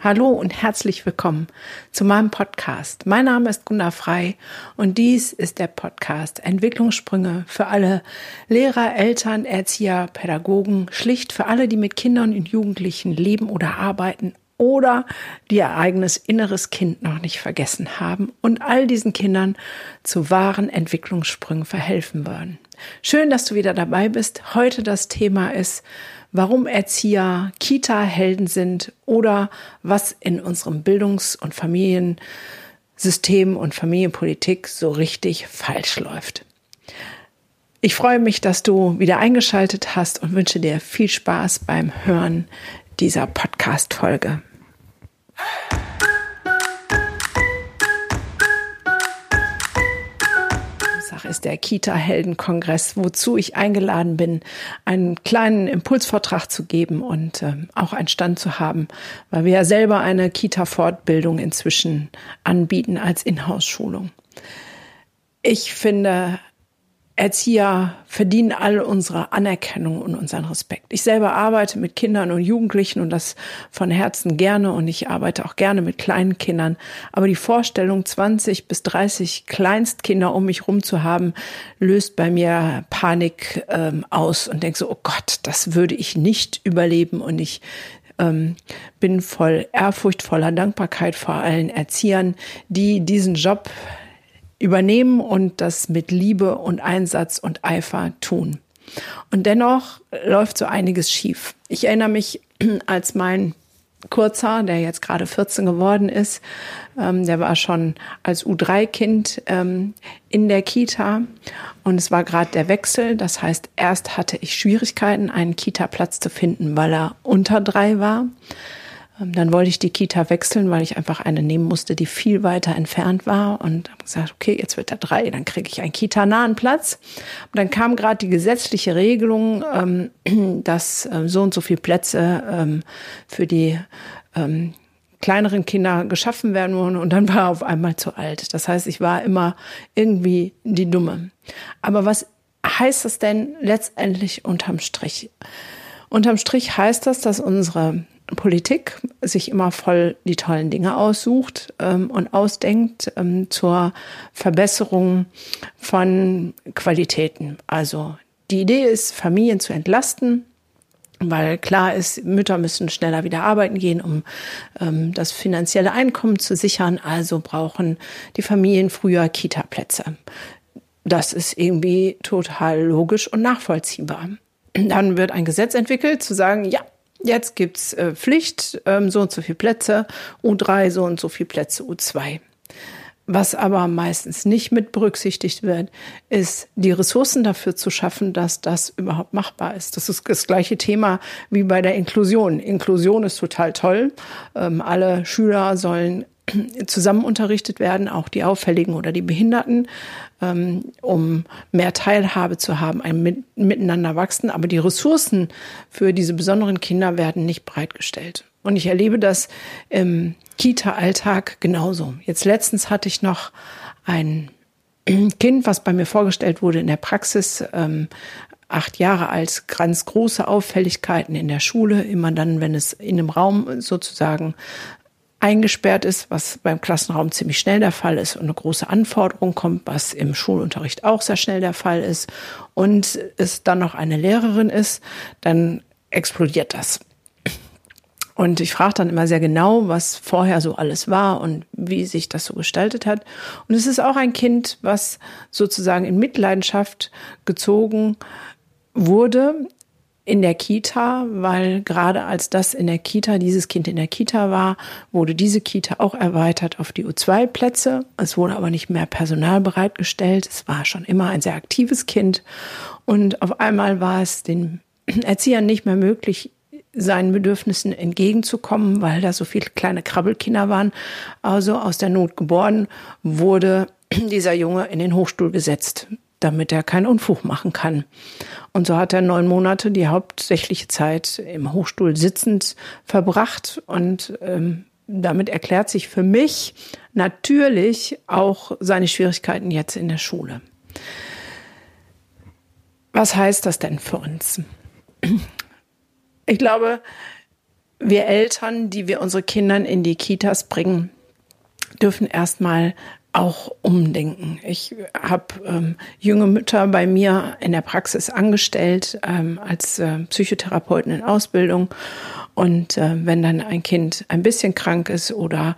Hallo und herzlich willkommen zu meinem Podcast. Mein Name ist Gunda Frei und dies ist der Podcast Entwicklungssprünge für alle Lehrer, Eltern, Erzieher, Pädagogen, schlicht für alle, die mit Kindern und Jugendlichen leben oder arbeiten oder die ihr eigenes inneres Kind noch nicht vergessen haben und all diesen Kindern zu wahren Entwicklungssprüngen verhelfen wollen. Schön, dass du wieder dabei bist. Heute das Thema ist, warum Erzieher Kita-Helden sind oder was in unserem Bildungs- und Familiensystem und Familienpolitik so richtig falsch läuft. Ich freue mich, dass du wieder eingeschaltet hast und wünsche dir viel Spaß beim Hören dieser Podcast-Folge. Ist der Kita-Helden-Kongress, wozu ich eingeladen bin, einen kleinen Impulsvortrag zu geben und äh, auch einen Stand zu haben, weil wir ja selber eine Kita-Fortbildung inzwischen anbieten als Inhouse-Schulung. Ich finde, Erzieher verdienen all unsere Anerkennung und unseren Respekt. Ich selber arbeite mit Kindern und Jugendlichen und das von Herzen gerne und ich arbeite auch gerne mit kleinen Kindern. Aber die Vorstellung, 20 bis 30 Kleinstkinder um mich rum zu haben, löst bei mir Panik ähm, aus und denke so, oh Gott, das würde ich nicht überleben und ich ähm, bin voll Ehrfurcht, voller Dankbarkeit vor allen Erziehern, die diesen Job übernehmen und das mit Liebe und Einsatz und Eifer tun. Und dennoch läuft so einiges schief. Ich erinnere mich, als mein Kurzer, der jetzt gerade 14 geworden ist, ähm, der war schon als U3-Kind ähm, in der Kita und es war gerade der Wechsel. Das heißt, erst hatte ich Schwierigkeiten, einen Kita-Platz zu finden, weil er unter drei war. Ähm, dann wollte ich die Kita wechseln, weil ich einfach eine nehmen musste, die viel weiter entfernt war und habe gesagt, okay, jetzt wird er drei, dann kriege ich einen Kita-nahen Platz. Und dann kam gerade die gesetzliche Regelung, ähm, dass ähm, so und so viele Plätze für die kleineren Kinder geschaffen werden wurden und dann war er auf einmal zu alt. Das heißt, ich war immer irgendwie die Dumme. Aber was heißt das denn letztendlich unterm Strich? Unterm Strich heißt das, dass unsere Politik sich immer voll die tollen Dinge aussucht ähm, und ausdenkt ähm, zur Verbesserung von Qualitäten. Also die Idee ist, Familien zu entlasten, weil klar ist, Mütter müssen schneller wieder arbeiten gehen, um ähm, das finanzielle Einkommen zu sichern. Also brauchen die Familien früher Kita-Plätze. Das ist irgendwie total logisch und nachvollziehbar. Dann wird ein Gesetz entwickelt, zu sagen, ja, Jetzt gibt's äh, Pflicht, ähm, so und so viel Plätze, U3 so und so viel Plätze, U2. Was aber meistens nicht mit berücksichtigt wird, ist die Ressourcen dafür zu schaffen, dass das überhaupt machbar ist. Das ist das gleiche Thema wie bei der Inklusion. Inklusion ist total toll. Ähm, alle Schüler sollen zusammen unterrichtet werden, auch die Auffälligen oder die Behinderten, ähm, um mehr Teilhabe zu haben, ein Miteinander wachsen. Aber die Ressourcen für diese besonderen Kinder werden nicht bereitgestellt. Und ich erlebe das im Kita-Alltag genauso. Jetzt letztens hatte ich noch ein Kind, was bei mir vorgestellt wurde in der Praxis, ähm, acht Jahre alt, ganz große Auffälligkeiten in der Schule, immer dann, wenn es in einem Raum sozusagen eingesperrt ist, was beim Klassenraum ziemlich schnell der Fall ist und eine große Anforderung kommt, was im Schulunterricht auch sehr schnell der Fall ist und es dann noch eine Lehrerin ist, dann explodiert das. Und ich frage dann immer sehr genau, was vorher so alles war und wie sich das so gestaltet hat. Und es ist auch ein Kind, was sozusagen in Mitleidenschaft gezogen wurde, in der Kita, weil gerade als das in der Kita, dieses Kind in der Kita war, wurde diese Kita auch erweitert auf die U2-Plätze. Es wurde aber nicht mehr Personal bereitgestellt. Es war schon immer ein sehr aktives Kind. Und auf einmal war es den Erziehern nicht mehr möglich, seinen Bedürfnissen entgegenzukommen, weil da so viele kleine Krabbelkinder waren. Also aus der Not geboren wurde dieser Junge in den Hochstuhl gesetzt damit er keinen Unfug machen kann. Und so hat er neun Monate die hauptsächliche Zeit im Hochstuhl sitzend verbracht. Und ähm, damit erklärt sich für mich natürlich auch seine Schwierigkeiten jetzt in der Schule. Was heißt das denn für uns? Ich glaube, wir Eltern, die wir unsere Kinder in die Kitas bringen, dürfen erstmal auch umdenken. Ich habe ähm, junge Mütter bei mir in der Praxis angestellt ähm, als äh, Psychotherapeutin in Ausbildung. Und äh, wenn dann ein Kind ein bisschen krank ist oder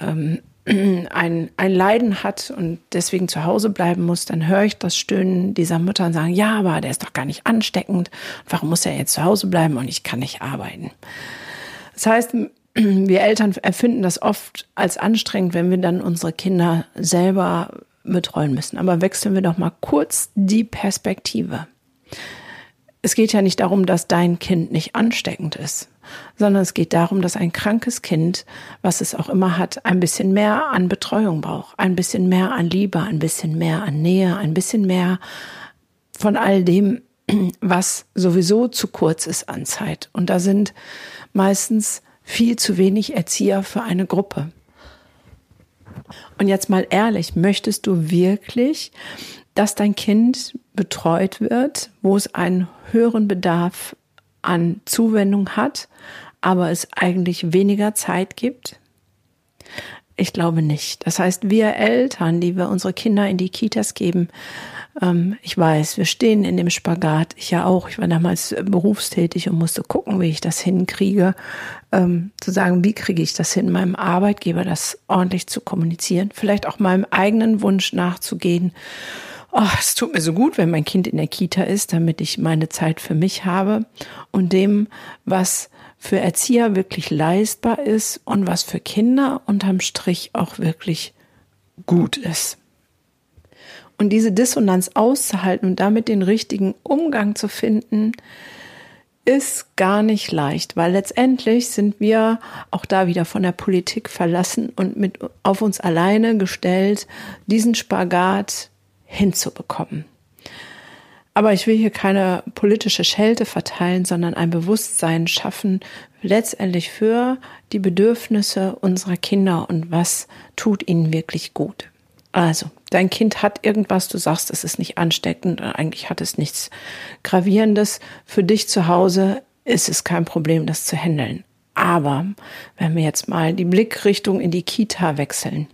ähm, ein, ein Leiden hat und deswegen zu Hause bleiben muss, dann höre ich das Stöhnen dieser Mutter und sagen, ja, aber der ist doch gar nicht ansteckend. Warum muss er jetzt zu Hause bleiben und ich kann nicht arbeiten? Das heißt, wir Eltern erfinden das oft als anstrengend, wenn wir dann unsere Kinder selber betreuen müssen. Aber wechseln wir doch mal kurz die Perspektive. Es geht ja nicht darum, dass dein Kind nicht ansteckend ist, sondern es geht darum, dass ein krankes Kind, was es auch immer hat, ein bisschen mehr an Betreuung braucht, ein bisschen mehr an Liebe, ein bisschen mehr an Nähe, ein bisschen mehr von all dem, was sowieso zu kurz ist an Zeit. Und da sind meistens viel zu wenig Erzieher für eine Gruppe. Und jetzt mal ehrlich, möchtest du wirklich, dass dein Kind betreut wird, wo es einen höheren Bedarf an Zuwendung hat, aber es eigentlich weniger Zeit gibt? Ich glaube nicht. Das heißt, wir Eltern, die wir unsere Kinder in die Kitas geben, ich weiß, wir stehen in dem Spagat. Ich ja auch. Ich war damals berufstätig und musste gucken, wie ich das hinkriege, ähm, zu sagen, wie kriege ich das hin, meinem Arbeitgeber das ordentlich zu kommunizieren, vielleicht auch meinem eigenen Wunsch nachzugehen. Oh, es tut mir so gut, wenn mein Kind in der Kita ist, damit ich meine Zeit für mich habe und dem, was für Erzieher wirklich leistbar ist und was für Kinder unterm Strich auch wirklich gut ist. Und diese Dissonanz auszuhalten und damit den richtigen Umgang zu finden, ist gar nicht leicht, weil letztendlich sind wir auch da wieder von der Politik verlassen und mit auf uns alleine gestellt, diesen Spagat hinzubekommen. Aber ich will hier keine politische Schelte verteilen, sondern ein Bewusstsein schaffen, letztendlich für die Bedürfnisse unserer Kinder und was tut ihnen wirklich gut. Also, dein Kind hat irgendwas, du sagst, es ist nicht ansteckend, eigentlich hat es nichts Gravierendes. Für dich zu Hause ist es kein Problem, das zu handeln. Aber wenn wir jetzt mal die Blickrichtung in die Kita wechseln,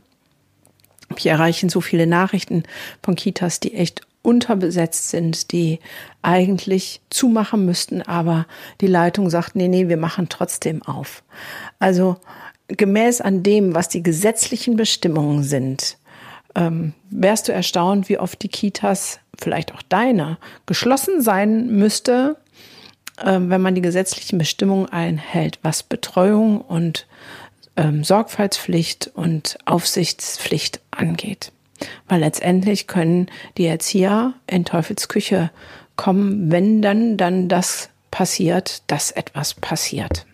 hier erreichen so viele Nachrichten von Kitas, die echt unterbesetzt sind, die eigentlich zumachen müssten, aber die Leitung sagt, nee, nee, wir machen trotzdem auf. Also gemäß an dem, was die gesetzlichen Bestimmungen sind, ähm, wärst du erstaunt, wie oft die Kitas, vielleicht auch deine, geschlossen sein müsste, äh, wenn man die gesetzlichen Bestimmungen einhält, was Betreuung und ähm, Sorgfaltspflicht und Aufsichtspflicht angeht. Weil letztendlich können die Erzieher in Teufelsküche kommen, wenn dann, dann das passiert, dass etwas passiert.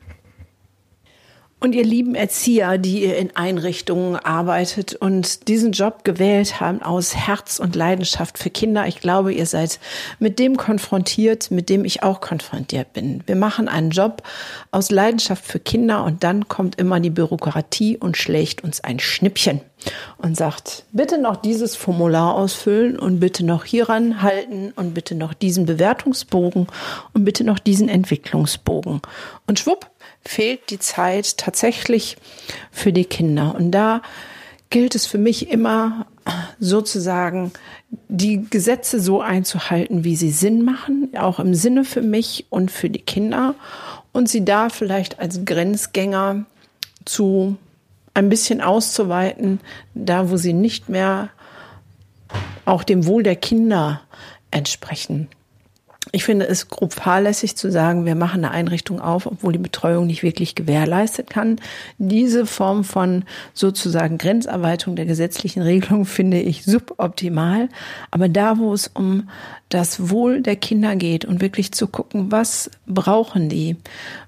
Und ihr lieben Erzieher, die ihr in Einrichtungen arbeitet und diesen Job gewählt haben aus Herz und Leidenschaft für Kinder, ich glaube, ihr seid mit dem konfrontiert, mit dem ich auch konfrontiert bin. Wir machen einen Job aus Leidenschaft für Kinder und dann kommt immer die Bürokratie und schlägt uns ein Schnippchen und sagt, bitte noch dieses Formular ausfüllen und bitte noch hieran halten und bitte noch diesen Bewertungsbogen und bitte noch diesen Entwicklungsbogen. Und schwupp, fehlt die Zeit tatsächlich für die Kinder. Und da gilt es für mich immer sozusagen die Gesetze so einzuhalten, wie sie Sinn machen, auch im Sinne für mich und für die Kinder und sie da vielleicht als Grenzgänger zu ein bisschen auszuweiten, da wo sie nicht mehr auch dem Wohl der Kinder entsprechen. Ich finde es grob fahrlässig zu sagen, wir machen eine Einrichtung auf, obwohl die Betreuung nicht wirklich gewährleistet kann. Diese Form von sozusagen Grenzerweiterung der gesetzlichen Regelung finde ich suboptimal. Aber da, wo es um das Wohl der Kinder geht und wirklich zu gucken, was brauchen die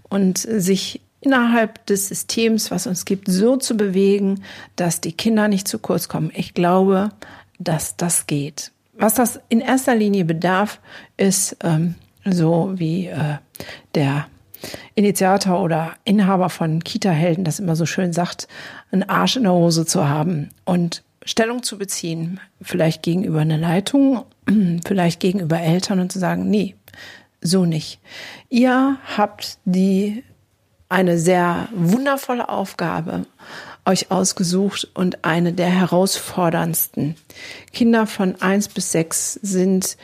und sich innerhalb des Systems, was uns gibt, so zu bewegen, dass die Kinder nicht zu kurz kommen. Ich glaube, dass das geht. Was das in erster Linie bedarf, ist ähm, so wie äh, der Initiator oder Inhaber von Kita-Helden das immer so schön sagt, einen Arsch in der Hose zu haben und Stellung zu beziehen, vielleicht gegenüber einer Leitung, vielleicht gegenüber Eltern und zu sagen, nee, so nicht. Ihr habt die eine sehr wundervolle Aufgabe euch ausgesucht und eine der herausforderndsten. Kinder von eins bis sechs sind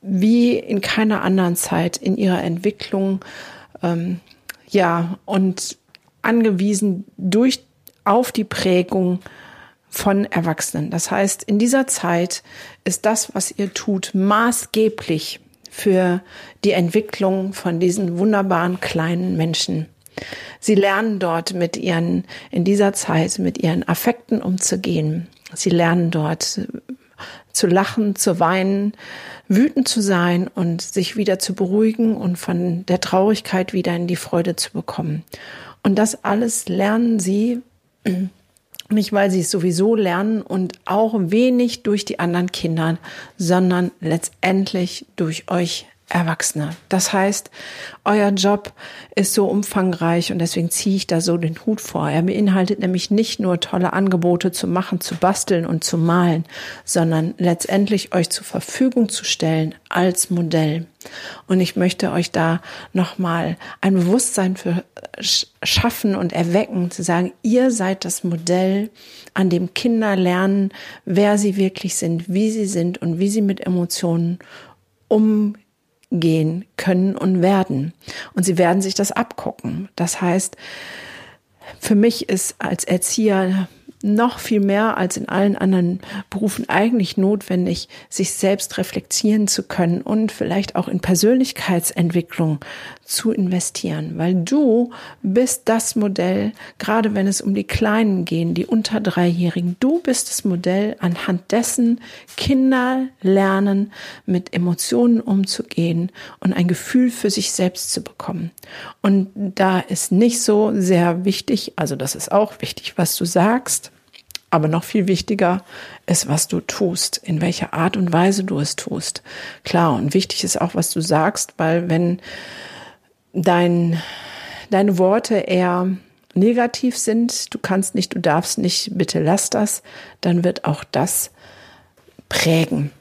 wie in keiner anderen Zeit in ihrer Entwicklung, ähm, ja, und angewiesen durch, auf die Prägung von Erwachsenen. Das heißt, in dieser Zeit ist das, was ihr tut, maßgeblich für die Entwicklung von diesen wunderbaren kleinen Menschen. Sie lernen dort mit ihren, in dieser Zeit mit ihren Affekten umzugehen. Sie lernen dort zu lachen, zu weinen, wütend zu sein und sich wieder zu beruhigen und von der Traurigkeit wieder in die Freude zu bekommen. Und das alles lernen sie nicht, weil sie es sowieso lernen und auch wenig durch die anderen Kinder, sondern letztendlich durch euch Erwachsene. Das heißt, euer Job ist so umfangreich und deswegen ziehe ich da so den Hut vor. Er beinhaltet nämlich nicht nur tolle Angebote zu machen, zu basteln und zu malen, sondern letztendlich euch zur Verfügung zu stellen als Modell. Und ich möchte euch da nochmal ein Bewusstsein für schaffen und erwecken, zu sagen, ihr seid das Modell, an dem Kinder lernen, wer sie wirklich sind, wie sie sind und wie sie mit Emotionen umgehen gehen können und werden. Und sie werden sich das abgucken. Das heißt, für mich ist als Erzieher noch viel mehr als in allen anderen Berufen eigentlich notwendig, sich selbst reflektieren zu können und vielleicht auch in Persönlichkeitsentwicklung zu investieren, weil du bist das Modell, gerade wenn es um die Kleinen gehen, die unter Dreijährigen. Du bist das Modell, anhand dessen Kinder lernen, mit Emotionen umzugehen und ein Gefühl für sich selbst zu bekommen. Und da ist nicht so sehr wichtig, also das ist auch wichtig, was du sagst, aber noch viel wichtiger ist, was du tust, in welcher Art und Weise du es tust. Klar, und wichtig ist auch, was du sagst, weil wenn dein, deine Worte eher negativ sind, du kannst nicht, du darfst nicht, bitte lass das, dann wird auch das prägen.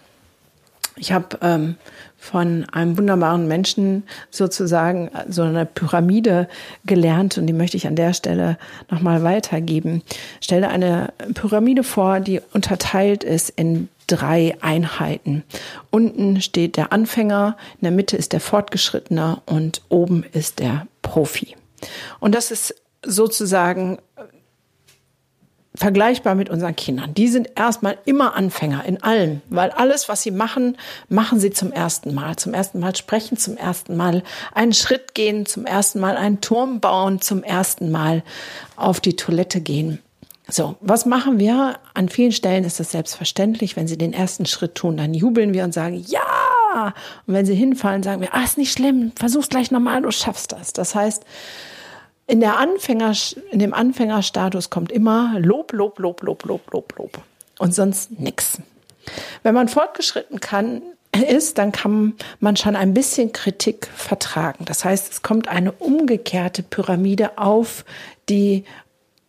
Ich habe ähm, von einem wunderbaren Menschen sozusagen so eine Pyramide gelernt und die möchte ich an der Stelle nochmal weitergeben. Stelle eine Pyramide vor, die unterteilt ist in drei Einheiten. Unten steht der Anfänger, in der Mitte ist der Fortgeschrittene und oben ist der Profi. Und das ist sozusagen vergleichbar mit unseren Kindern. Die sind erstmal immer Anfänger in allem, weil alles, was sie machen, machen sie zum ersten Mal. Zum ersten Mal sprechen, zum ersten Mal einen Schritt gehen, zum ersten Mal einen Turm bauen, zum ersten Mal auf die Toilette gehen. So, was machen wir? An vielen Stellen ist das selbstverständlich. Wenn sie den ersten Schritt tun, dann jubeln wir und sagen, ja! Und wenn sie hinfallen, sagen wir, ah, ist nicht schlimm, versuch's gleich nochmal, du schaffst das. Das heißt, in, der Anfänger, in dem Anfängerstatus kommt immer Lob, Lob, Lob, Lob, Lob, Lob, Lob und sonst nichts. Wenn man fortgeschritten kann, ist, dann kann man schon ein bisschen Kritik vertragen. Das heißt, es kommt eine umgekehrte Pyramide auf die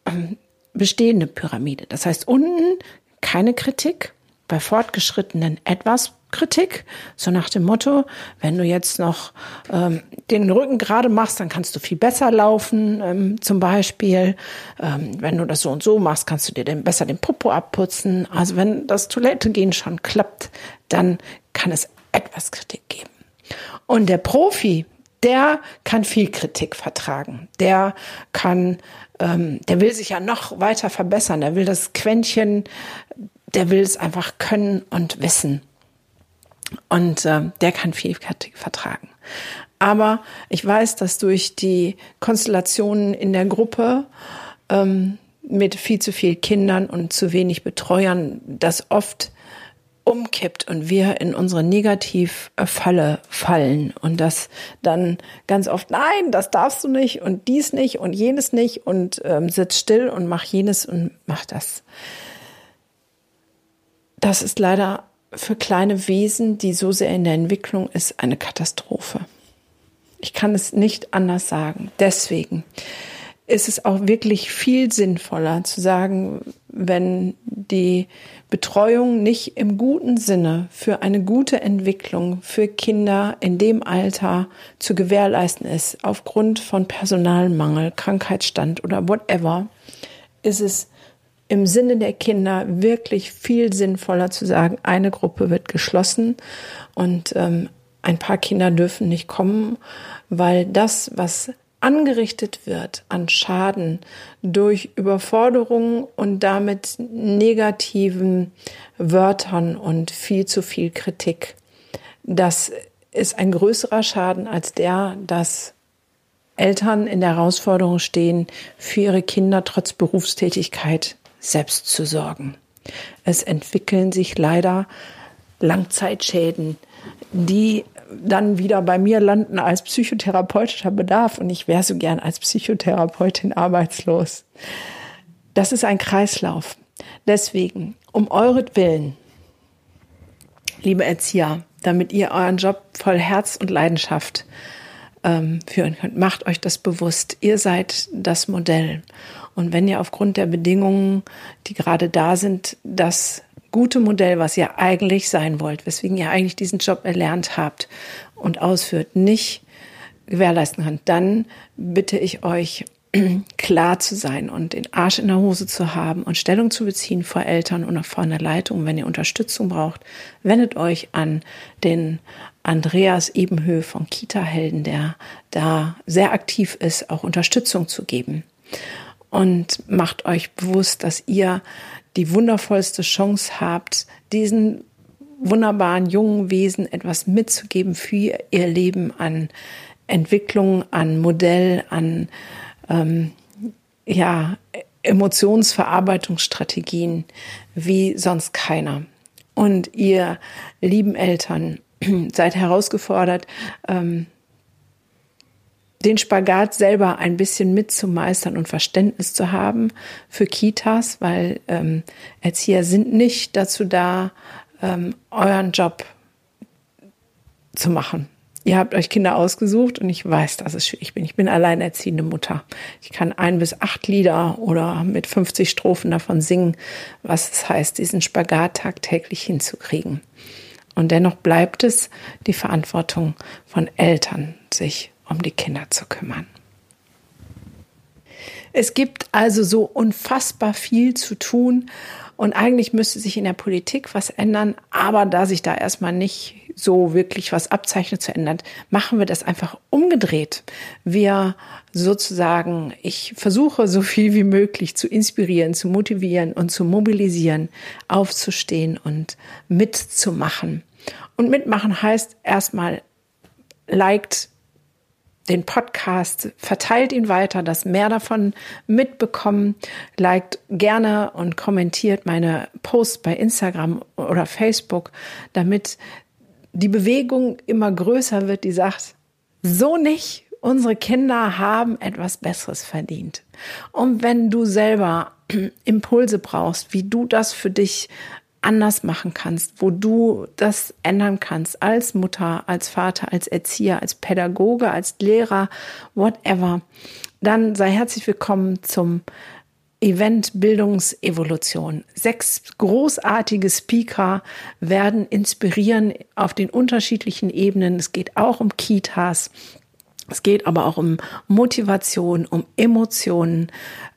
ähm, bestehende Pyramide. Das heißt, unten keine Kritik, bei Fortgeschrittenen etwas Kritik, so nach dem Motto, wenn du jetzt noch ähm, den Rücken gerade machst, dann kannst du viel besser laufen, ähm, zum Beispiel. Ähm, wenn du das so und so machst, kannst du dir den, besser den Popo abputzen. Also wenn das Toilettegehen schon klappt, dann kann es etwas Kritik geben. Und der Profi, der kann viel Kritik vertragen. Der kann, ähm, der will sich ja noch weiter verbessern. Der will das Quäntchen, der will es einfach können und wissen. Und äh, der kann viel vertragen. Aber ich weiß, dass durch die Konstellationen in der Gruppe ähm, mit viel zu viel Kindern und zu wenig Betreuern das oft umkippt und wir in unsere Negativfalle fallen und das dann ganz oft, nein, das darfst du nicht und dies nicht und jenes nicht und ähm, sitz still und mach jenes und mach das. Das ist leider für kleine Wesen, die so sehr in der Entwicklung ist, eine Katastrophe. Ich kann es nicht anders sagen. Deswegen ist es auch wirklich viel sinnvoller zu sagen, wenn die Betreuung nicht im guten Sinne für eine gute Entwicklung für Kinder in dem Alter zu gewährleisten ist, aufgrund von Personalmangel, Krankheitsstand oder whatever, ist es im Sinne der Kinder wirklich viel sinnvoller zu sagen, eine Gruppe wird geschlossen und ähm, ein paar Kinder dürfen nicht kommen, weil das, was angerichtet wird an Schaden durch Überforderung und damit negativen Wörtern und viel zu viel Kritik, das ist ein größerer Schaden als der, dass Eltern in der Herausforderung stehen, für ihre Kinder trotz Berufstätigkeit selbst zu sorgen. Es entwickeln sich leider Langzeitschäden, die dann wieder bei mir landen als psychotherapeutischer Bedarf und ich wäre so gern als Psychotherapeutin arbeitslos. Das ist ein Kreislauf. Deswegen, um euretwillen, liebe Erzieher, damit ihr euren Job voll Herz und Leidenschaft ähm, führen könnt, macht euch das bewusst. Ihr seid das Modell. Und wenn ihr aufgrund der Bedingungen, die gerade da sind, das gute Modell, was ihr eigentlich sein wollt, weswegen ihr eigentlich diesen Job erlernt habt und ausführt, nicht gewährleisten könnt, dann bitte ich euch, klar zu sein und den Arsch in der Hose zu haben und Stellung zu beziehen vor Eltern und vor einer Leitung. Wenn ihr Unterstützung braucht, wendet euch an den Andreas Ebenhö von Kita Helden, der da sehr aktiv ist, auch Unterstützung zu geben. Und macht euch bewusst, dass ihr die wundervollste Chance habt, diesen wunderbaren jungen Wesen etwas mitzugeben für ihr Leben an Entwicklung, an Modell, an ähm, ja, Emotionsverarbeitungsstrategien wie sonst keiner. Und ihr lieben Eltern seid herausgefordert, ähm, den Spagat selber ein bisschen mitzumeistern und Verständnis zu haben für Kitas, weil ähm, Erzieher sind nicht dazu da, ähm, euren Job zu machen. Ihr habt euch Kinder ausgesucht und ich weiß, dass es schwierig bin. Ich bin alleinerziehende Mutter. Ich kann ein bis acht Lieder oder mit 50 Strophen davon singen, was es heißt, diesen Spagat tagtäglich hinzukriegen. Und dennoch bleibt es die Verantwortung von Eltern, sich um die Kinder zu kümmern. Es gibt also so unfassbar viel zu tun und eigentlich müsste sich in der Politik was ändern, aber da sich da erstmal nicht so wirklich was abzeichnet zu ändern, machen wir das einfach umgedreht. Wir sozusagen, ich versuche so viel wie möglich zu inspirieren, zu motivieren und zu mobilisieren, aufzustehen und mitzumachen. Und mitmachen heißt erstmal liked den Podcast, verteilt ihn weiter, dass mehr davon mitbekommen, liked gerne und kommentiert meine Posts bei Instagram oder Facebook, damit die Bewegung immer größer wird, die sagt, so nicht, unsere Kinder haben etwas Besseres verdient. Und wenn du selber Impulse brauchst, wie du das für dich anders machen kannst, wo du das ändern kannst als Mutter, als Vater, als Erzieher, als Pädagoge, als Lehrer, whatever, dann sei herzlich willkommen zum Event Bildungsevolution. Sechs großartige Speaker werden inspirieren auf den unterschiedlichen Ebenen. Es geht auch um Kitas. Es geht aber auch um Motivation, um Emotionen,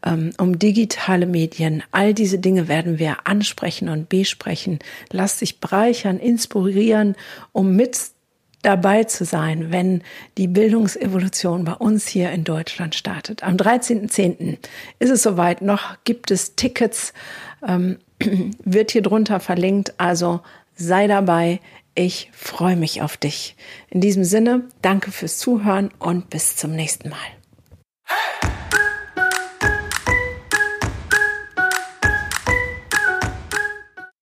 ähm, um digitale Medien. All diese Dinge werden wir ansprechen und besprechen. Lass dich bereichern, inspirieren, um mit dabei zu sein, wenn die Bildungsevolution bei uns hier in Deutschland startet. Am 13.10. ist es soweit. Noch gibt es Tickets, ähm, wird hier drunter verlinkt. Also sei dabei ich freue mich auf dich. In diesem Sinne, danke fürs Zuhören und bis zum nächsten Mal.